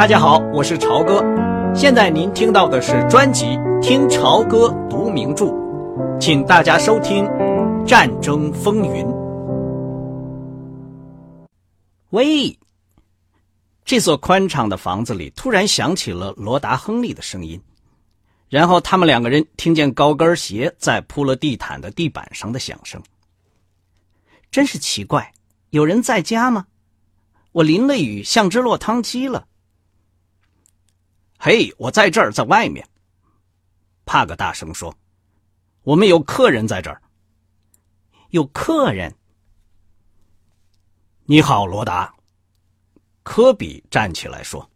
大家好，我是朝哥。现在您听到的是专辑《听朝歌读名著》，请大家收听《战争风云》。喂，这座宽敞的房子里突然响起了罗达·亨利的声音，然后他们两个人听见高跟鞋在铺了地毯的地板上的响声。真是奇怪，有人在家吗？我淋了雨，像只落汤鸡了。嘿，我在这儿，在外面。帕克大声说：“我们有客人在这儿。”有客人。你好，罗达。科比站起来说：“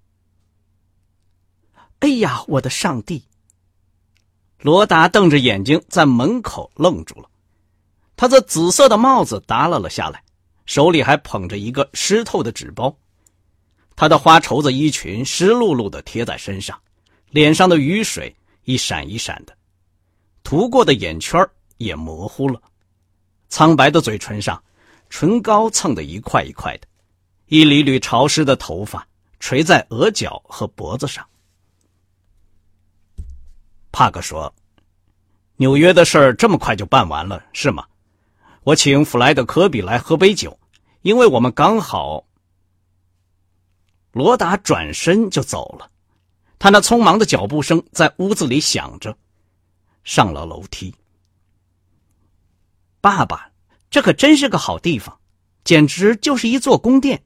哎呀，我的上帝！”罗达瞪着眼睛在门口愣住了，他的紫色的帽子耷拉了下来，手里还捧着一个湿透的纸包。他的花绸子衣裙湿漉漉的贴在身上，脸上的雨水一闪一闪的，涂过的眼圈也模糊了，苍白的嘴唇上，唇膏蹭得一块一块的，一缕缕潮湿的头发垂在额角和脖子上。帕克说：“纽约的事儿这么快就办完了，是吗？我请弗莱德·科比来喝杯酒，因为我们刚好。”罗达转身就走了，他那匆忙的脚步声在屋子里响着。上了楼梯，爸爸，这可真是个好地方，简直就是一座宫殿。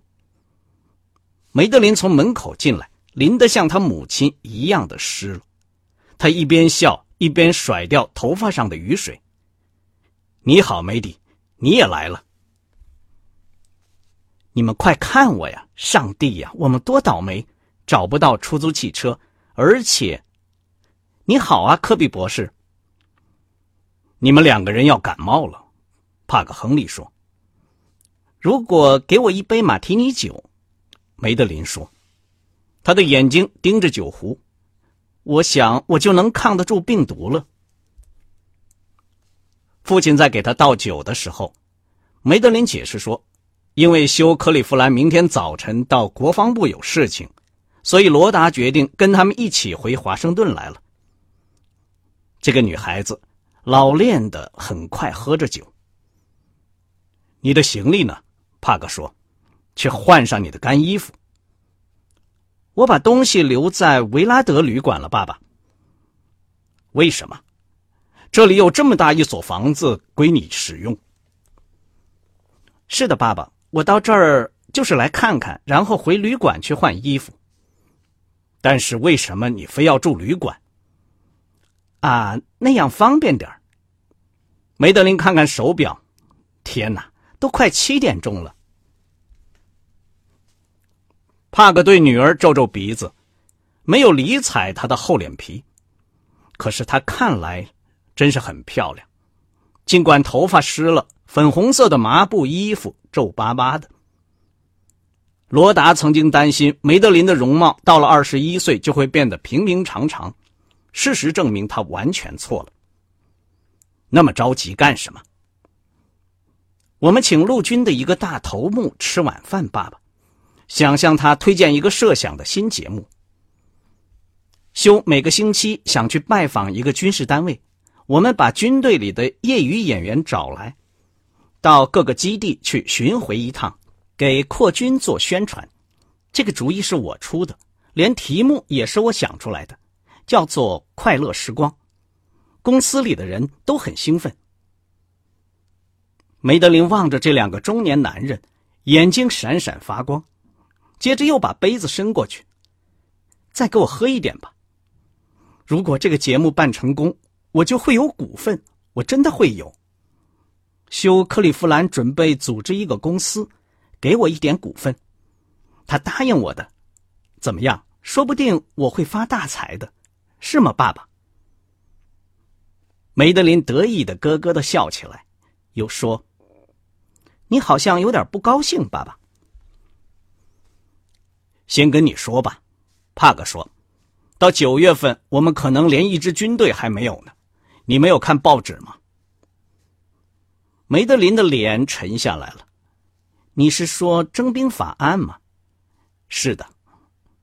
梅德林从门口进来，淋得像他母亲一样的湿了。他一边笑一边甩掉头发上的雨水。你好，梅迪，你也来了。你们快看我呀！上帝呀，我们多倒霉，找不到出租汽车，而且，你好啊，科比博士。你们两个人要感冒了，帕克·亨利说。如果给我一杯马提尼酒，梅德林说，他的眼睛盯着酒壶，我想我就能抗得住病毒了。父亲在给他倒酒的时候，梅德林解释说。因为休·克利夫兰明天早晨到国防部有事情，所以罗达决定跟他们一起回华盛顿来了。这个女孩子老练的很快喝着酒。你的行李呢？帕克说：“去换上你的干衣服。”我把东西留在维拉德旅馆了，爸爸。为什么？这里有这么大一所房子归你使用。是的，爸爸。我到这儿就是来看看，然后回旅馆去换衣服。但是为什么你非要住旅馆？啊，那样方便点儿梅德林看看手表，天哪，都快七点钟了。帕克对女儿皱皱鼻子，没有理睬她的厚脸皮。可是她看来真是很漂亮，尽管头发湿了。粉红色的麻布衣服皱巴巴的。罗达曾经担心梅德林的容貌到了二十一岁就会变得平平常常，事实证明他完全错了。那么着急干什么？我们请陆军的一个大头目吃晚饭，爸爸，想向他推荐一个设想的新节目。修每个星期想去拜访一个军事单位，我们把军队里的业余演员找来。到各个基地去巡回一趟，给扩军做宣传。这个主意是我出的，连题目也是我想出来的，叫做“快乐时光”。公司里的人都很兴奋。梅德林望着这两个中年男人，眼睛闪闪发光，接着又把杯子伸过去：“再给我喝一点吧。如果这个节目办成功，我就会有股份，我真的会有。”休·克利夫兰准备组织一个公司，给我一点股份。他答应我的，怎么样？说不定我会发大财的，是吗，爸爸？梅德林得意的咯咯的笑起来，又说：“你好像有点不高兴，爸爸。”先跟你说吧，帕克说：“到九月份，我们可能连一支军队还没有呢。你没有看报纸吗？”梅德林的脸沉下来了。你是说征兵法案吗？是的。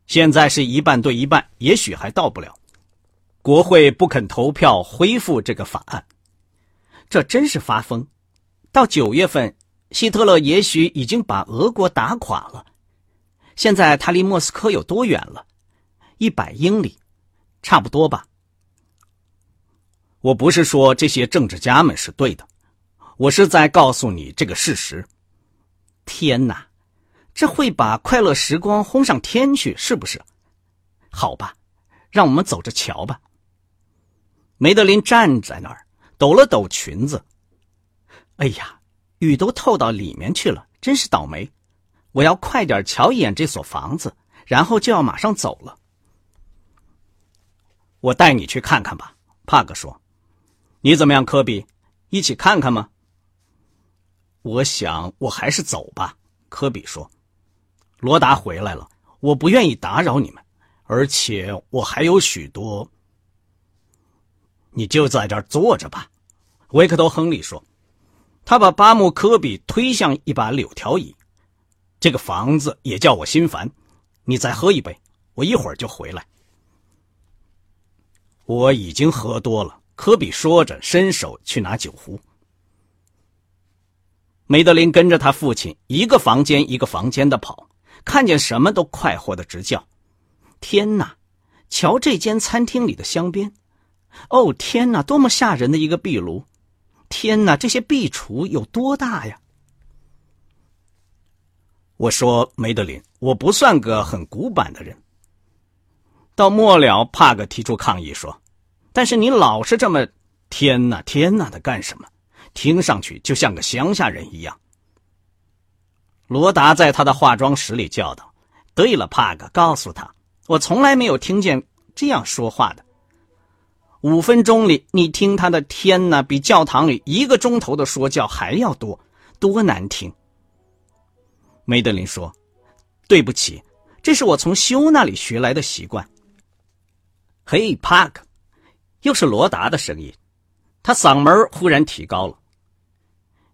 现在是一半对一半，也许还到不了。国会不肯投票恢复这个法案，这真是发疯。到九月份，希特勒也许已经把俄国打垮了。现在他离莫斯科有多远了？一百英里，差不多吧。我不是说这些政治家们是对的，我是在告诉你这个事实。天哪，这会把快乐时光轰上天去，是不是？好吧，让我们走着瞧吧。梅德林站在那儿，抖了抖裙子。哎呀，雨都透到里面去了，真是倒霉。我要快点瞧一眼这所房子，然后就要马上走了。我带你去看看吧，帕克说。你怎么样，科比？一起看看吗？我想我还是走吧，科比说。罗达回来了，我不愿意打扰你们，而且我还有许多。你就在这儿坐着吧，维克多·亨利说。他把巴木科比推向一把柳条椅。这个房子也叫我心烦。你再喝一杯，我一会儿就回来。我已经喝多了。科比说着，伸手去拿酒壶。梅德林跟着他父亲一个房间一个房间的跑，看见什么都快活的直叫：“天哪！瞧这间餐厅里的香槟！哦，天哪，多么吓人的一个壁炉！天哪，这些壁橱有多大呀！”我说：“梅德林，我不算个很古板的人。”到末了，帕克提出抗议说：“但是你老是这么天哪天哪的干什么？”听上去就像个乡下人一样。罗达在他的化妆室里叫道：“对了，帕克，告诉他，我从来没有听见这样说话的。五分钟里，你听他的天哪，比教堂里一个钟头的说教还要多，多难听。”梅德林说：“对不起，这是我从修那里学来的习惯。”嘿，帕克，又是罗达的声音，他嗓门忽然提高了。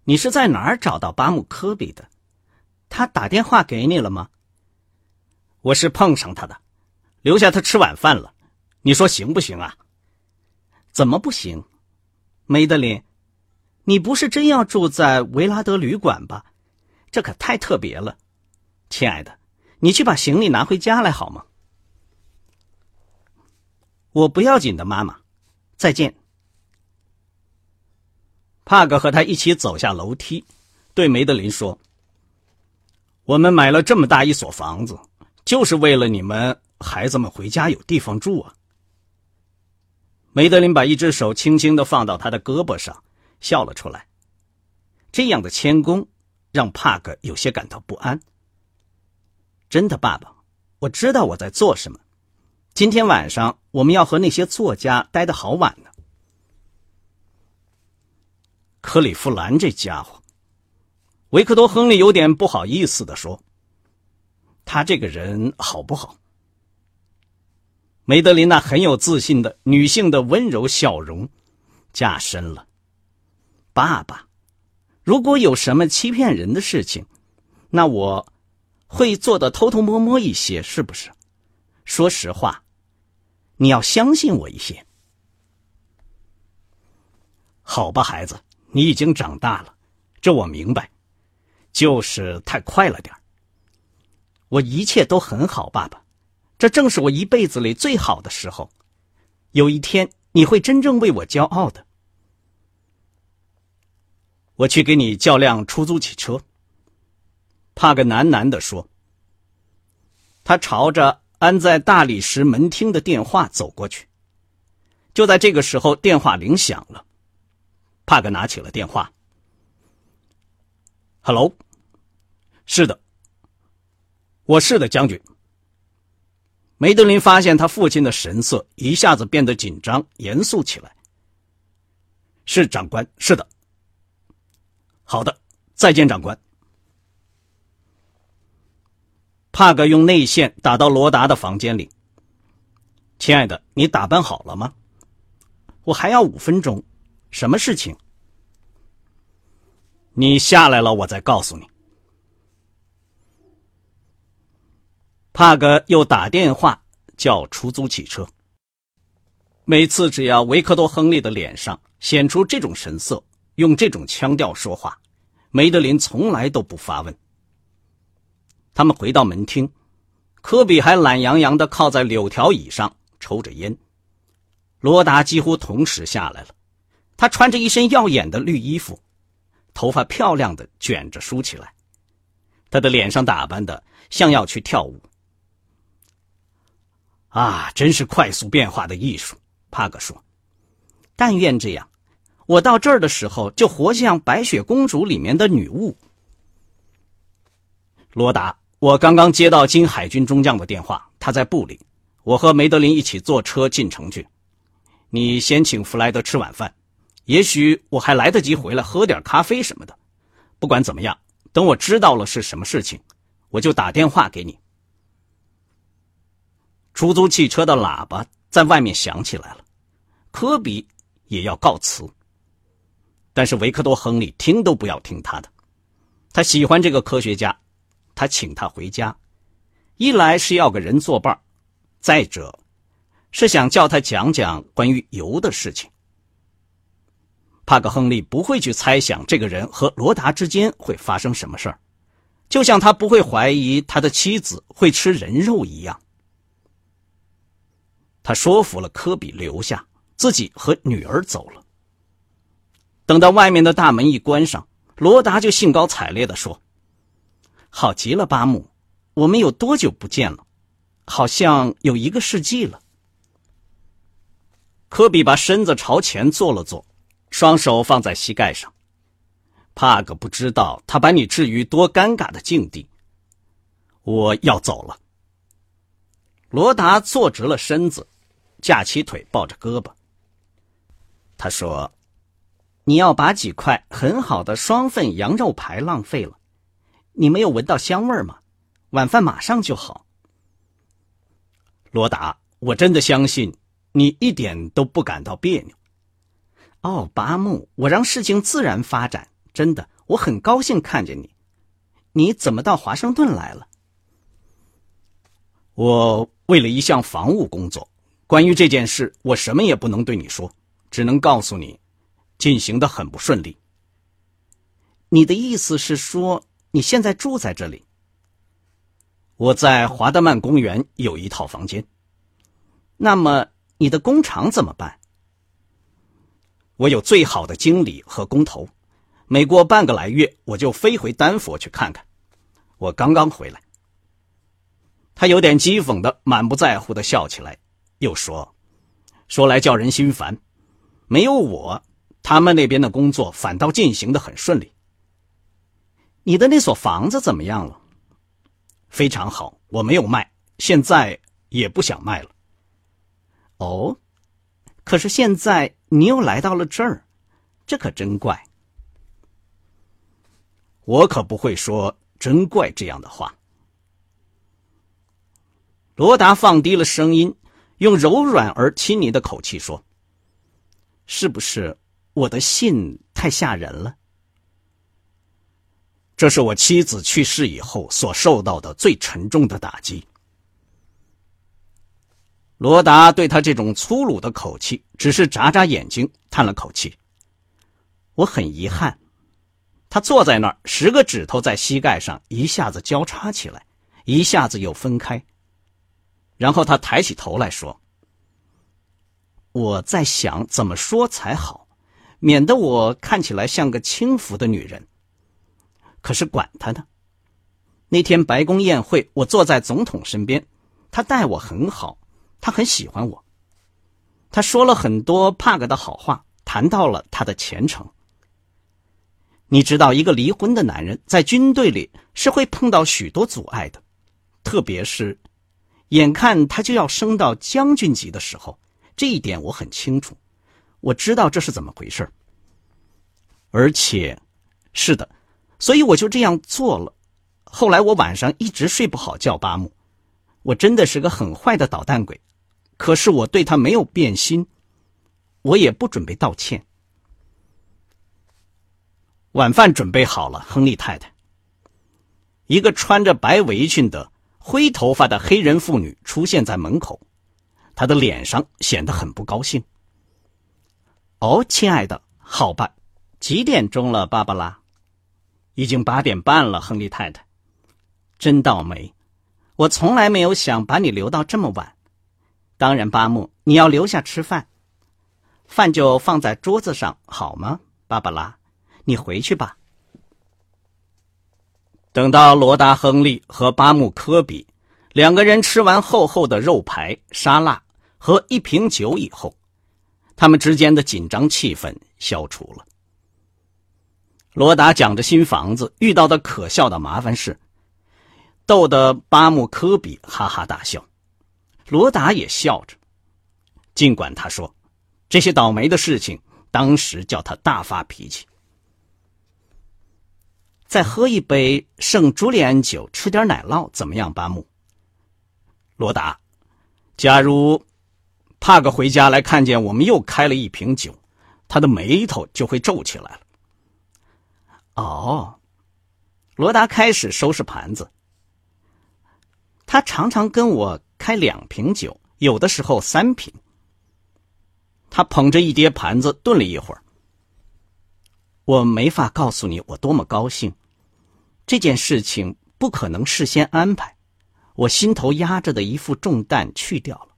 你是在哪儿找到巴姆科比的？他打电话给你了吗？我是碰上他的，留下他吃晚饭了。你说行不行啊？怎么不行？梅德林，你不是真要住在维拉德旅馆吧？这可太特别了，亲爱的，你去把行李拿回家来好吗？我不要紧的，妈妈，再见。帕克和他一起走下楼梯，对梅德林说：“我们买了这么大一所房子，就是为了你们孩子们回家有地方住啊。”梅德林把一只手轻轻的放到他的胳膊上，笑了出来。这样的谦恭让帕克有些感到不安。真的，爸爸，我知道我在做什么。今天晚上我们要和那些作家待得好晚呢。克里夫兰这家伙，维克多·亨利有点不好意思的说：“他这个人好不好？”梅德琳娜很有自信的女性的温柔笑容加深了。爸爸，如果有什么欺骗人的事情，那我会做的偷偷摸摸一些，是不是？说实话，你要相信我一些。好吧，孩子。你已经长大了，这我明白，就是太快了点我一切都很好，爸爸，这正是我一辈子里最好的时候。有一天你会真正为我骄傲的。我去给你叫辆出租汽车。帕克喃喃的说。他朝着安在大理石门厅的电话走过去。就在这个时候，电话铃响了。帕克拿起了电话。“Hello，是的，我是的，将军。”梅德林发现他父亲的神色一下子变得紧张、严肃起来。“是长官，是的。”“好的，再见，长官。”帕格用内线打到罗达的房间里。“亲爱的，你打扮好了吗？我还要五分钟。”什么事情？你下来了，我再告诉你。帕格又打电话叫出租汽车。每次只要维克多·亨利的脸上显出这种神色，用这种腔调说话，梅德林从来都不发问。他们回到门厅，科比还懒洋洋的靠在柳条椅上抽着烟。罗达几乎同时下来了，他穿着一身耀眼的绿衣服，头发漂亮的卷着梳起来，他的脸上打扮的像要去跳舞。啊，真是快速变化的艺术，帕格说：“但愿这样，我到这儿的时候就活像《白雪公主》里面的女巫。”罗达。我刚刚接到金海军中将的电话，他在部里。我和梅德林一起坐车进城去。你先请弗莱德吃晚饭，也许我还来得及回来喝点咖啡什么的。不管怎么样，等我知道了是什么事情，我就打电话给你。出租汽车的喇叭在外面响起来了，科比也要告辞。但是维克多·亨利听都不要听他的，他喜欢这个科学家。他请他回家，一来是要个人作伴再者，是想叫他讲讲关于油的事情。帕克·亨利不会去猜想这个人和罗达之间会发生什么事儿，就像他不会怀疑他的妻子会吃人肉一样。他说服了科比留下，自己和女儿走了。等到外面的大门一关上，罗达就兴高采烈地说。好极了，巴木，我们有多久不见了？好像有一个世纪了。科比把身子朝前坐了坐，双手放在膝盖上。帕格不知道他把你置于多尴尬的境地。我要走了。罗达坐直了身子，架起腿，抱着胳膊。他说：“你要把几块很好的双份羊肉排浪费了。”你没有闻到香味吗？晚饭马上就好。罗达，我真的相信你一点都不感到别扭。哦，巴木，我让事情自然发展。真的，我很高兴看见你。你怎么到华盛顿来了？我为了一项防务工作。关于这件事，我什么也不能对你说，只能告诉你，进行的很不顺利。你的意思是说？你现在住在这里。我在华德曼公园有一套房间。那么你的工厂怎么办？我有最好的经理和工头，每过半个来月我就飞回丹佛去看看。我刚刚回来。他有点讥讽的、满不在乎的笑起来，又说：“说来叫人心烦，没有我，他们那边的工作反倒进行的很顺利。”你的那所房子怎么样了？非常好，我没有卖，现在也不想卖了。哦，可是现在你又来到了这儿，这可真怪。我可不会说“真怪”这样的话。罗达放低了声音，用柔软而亲昵的口气说：“是不是我的信太吓人了？”这是我妻子去世以后所受到的最沉重的打击。罗达对他这种粗鲁的口气，只是眨眨眼睛，叹了口气。我很遗憾。他坐在那儿，十个指头在膝盖上一下子交叉起来，一下子又分开。然后他抬起头来说：“我在想怎么说才好，免得我看起来像个轻浮的女人。”可是管他呢！那天白宫宴会，我坐在总统身边，他待我很好，他很喜欢我。他说了很多帕格的好话，谈到了他的前程。你知道，一个离婚的男人在军队里是会碰到许多阻碍的，特别是眼看他就要升到将军级的时候，这一点我很清楚。我知道这是怎么回事而且，是的。所以我就这样做了。后来我晚上一直睡不好觉。巴木，我真的是个很坏的捣蛋鬼。可是我对他没有变心，我也不准备道歉。晚饭准备好了，亨利太太。一个穿着白围裙的灰头发的黑人妇女出现在门口，她的脸上显得很不高兴。哦，亲爱的，好吧，几点钟了，芭芭拉？已经八点半了，亨利太太。真倒霉，我从来没有想把你留到这么晚。当然，巴木，你要留下吃饭，饭就放在桌子上，好吗，芭芭拉？你回去吧。等到罗达·亨利和巴木·科比两个人吃完厚厚的肉排、沙拉和一瓶酒以后，他们之间的紧张气氛消除了。罗达讲着新房子遇到的可笑的麻烦事，逗得巴木·科比哈哈大笑。罗达也笑着，尽管他说这些倒霉的事情当时叫他大发脾气。再喝一杯圣朱利安酒，吃点奶酪，怎么样，巴木？罗达，假如帕克回家来看见我们又开了一瓶酒，他的眉头就会皱起来了。哦，罗达开始收拾盘子。他常常跟我开两瓶酒，有的时候三瓶。他捧着一叠盘子，顿了一会儿。我没法告诉你我多么高兴。这件事情不可能事先安排，我心头压着的一副重担去掉了。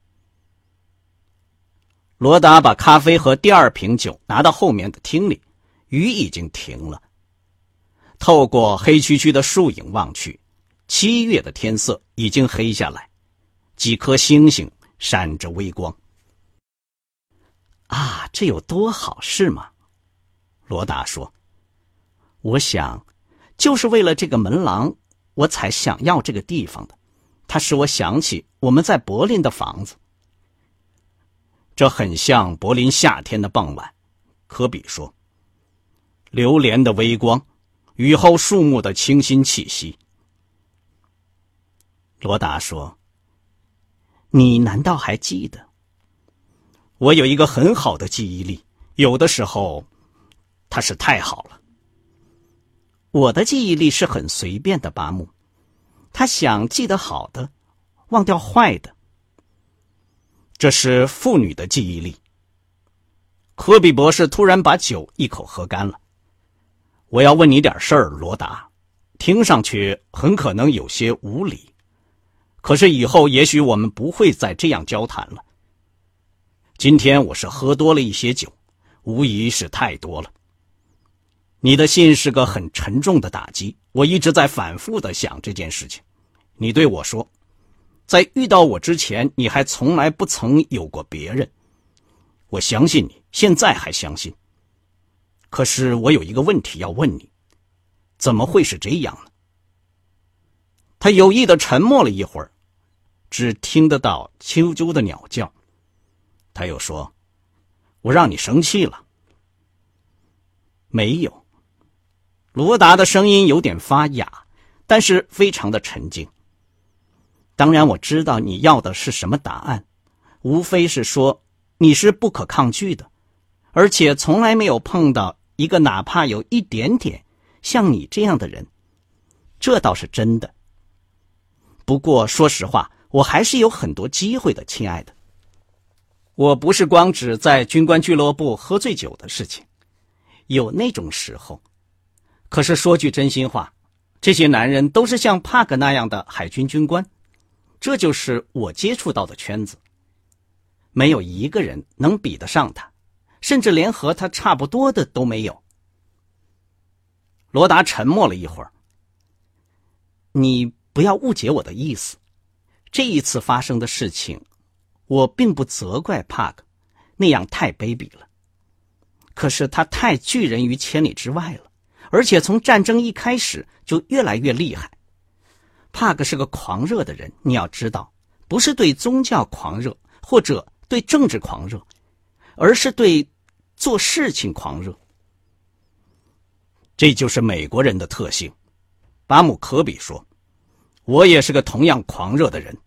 罗达把咖啡和第二瓶酒拿到后面的厅里，雨已经停了。透过黑黢黢的树影望去，七月的天色已经黑下来，几颗星星闪着微光。啊，这有多好，是吗？罗达说：“我想。”就是为了这个门廊，我才想要这个地方的。它使我想起我们在柏林的房子。这很像柏林夏天的傍晚，科比说。流连的微光，雨后树木的清新气息。罗达说：“你难道还记得？我有一个很好的记忆力，有的时候，它是太好了。”我的记忆力是很随便的，巴木。他想记得好的，忘掉坏的。这是妇女的记忆力。科比博士突然把酒一口喝干了。我要问你点事儿，罗达。听上去很可能有些无理，可是以后也许我们不会再这样交谈了。今天我是喝多了一些酒，无疑是太多了。你的信是个很沉重的打击，我一直在反复的想这件事情。你对我说，在遇到我之前，你还从来不曾有过别人。我相信你，现在还相信。可是我有一个问题要问你：怎么会是这样呢？他有意的沉默了一会儿，只听得到啾啾的鸟叫。他又说：“我让你生气了。”没有。罗达的声音有点发哑，但是非常的沉静。当然，我知道你要的是什么答案，无非是说你是不可抗拒的，而且从来没有碰到一个哪怕有一点点像你这样的人，这倒是真的。不过说实话，我还是有很多机会的，亲爱的。我不是光指在军官俱乐部喝醉酒的事情，有那种时候。可是说句真心话，这些男人都是像帕克那样的海军军官，这就是我接触到的圈子。没有一个人能比得上他，甚至连和他差不多的都没有。罗达沉默了一会儿。你不要误解我的意思，这一次发生的事情，我并不责怪帕克，那样太卑鄙了。可是他太拒人于千里之外了。而且从战争一开始就越来越厉害。帕克是个狂热的人，你要知道，不是对宗教狂热或者对政治狂热，而是对做事情狂热。这就是美国人的特性。巴姆科比说：“我也是个同样狂热的人。”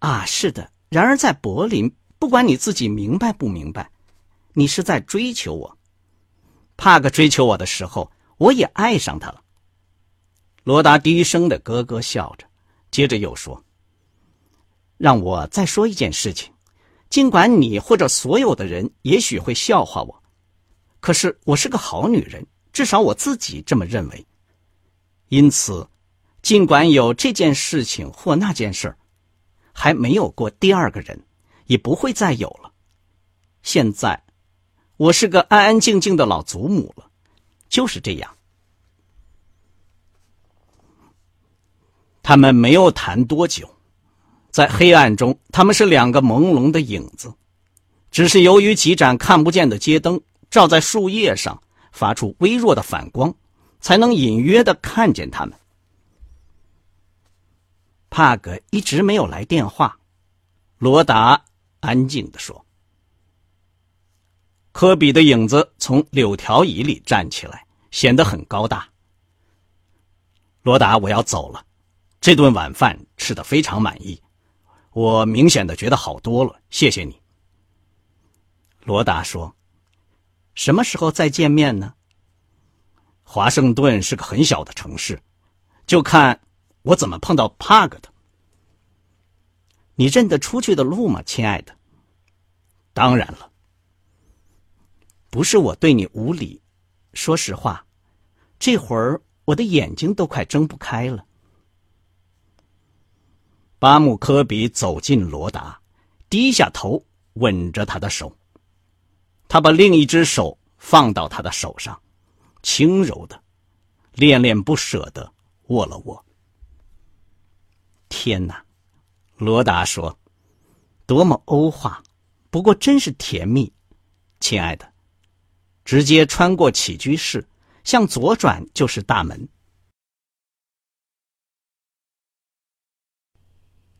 啊，是的。然而在柏林，不管你自己明白不明白，你是在追求我。帕克追求我的时候，我也爱上他了。罗达低声的咯咯笑着，接着又说：“让我再说一件事情，尽管你或者所有的人也许会笑话我，可是我是个好女人，至少我自己这么认为。因此，尽管有这件事情或那件事，还没有过第二个人，也不会再有了。现在，我是个安安静静的老祖母了，就是这样。”他们没有谈多久，在黑暗中，他们是两个朦胧的影子，只是由于几盏看不见的街灯照在树叶上，发出微弱的反光，才能隐约的看见他们。帕格一直没有来电话，罗达安静的说。科比的影子从柳条椅里站起来，显得很高大。罗达，我要走了。这顿晚饭吃的非常满意，我明显的觉得好多了。谢谢你，罗达说。什么时候再见面呢？华盛顿是个很小的城市，就看我怎么碰到帕格的。你认得出去的路吗，亲爱的？当然了。不是我对你无礼，说实话，这会儿我的眼睛都快睁不开了。巴姆科比走近罗达，低下头吻着他的手。他把另一只手放到他的手上，轻柔的、恋恋不舍的握了握。天哪，罗达说：“多么欧化，不过真是甜蜜，亲爱的。”直接穿过起居室，向左转就是大门。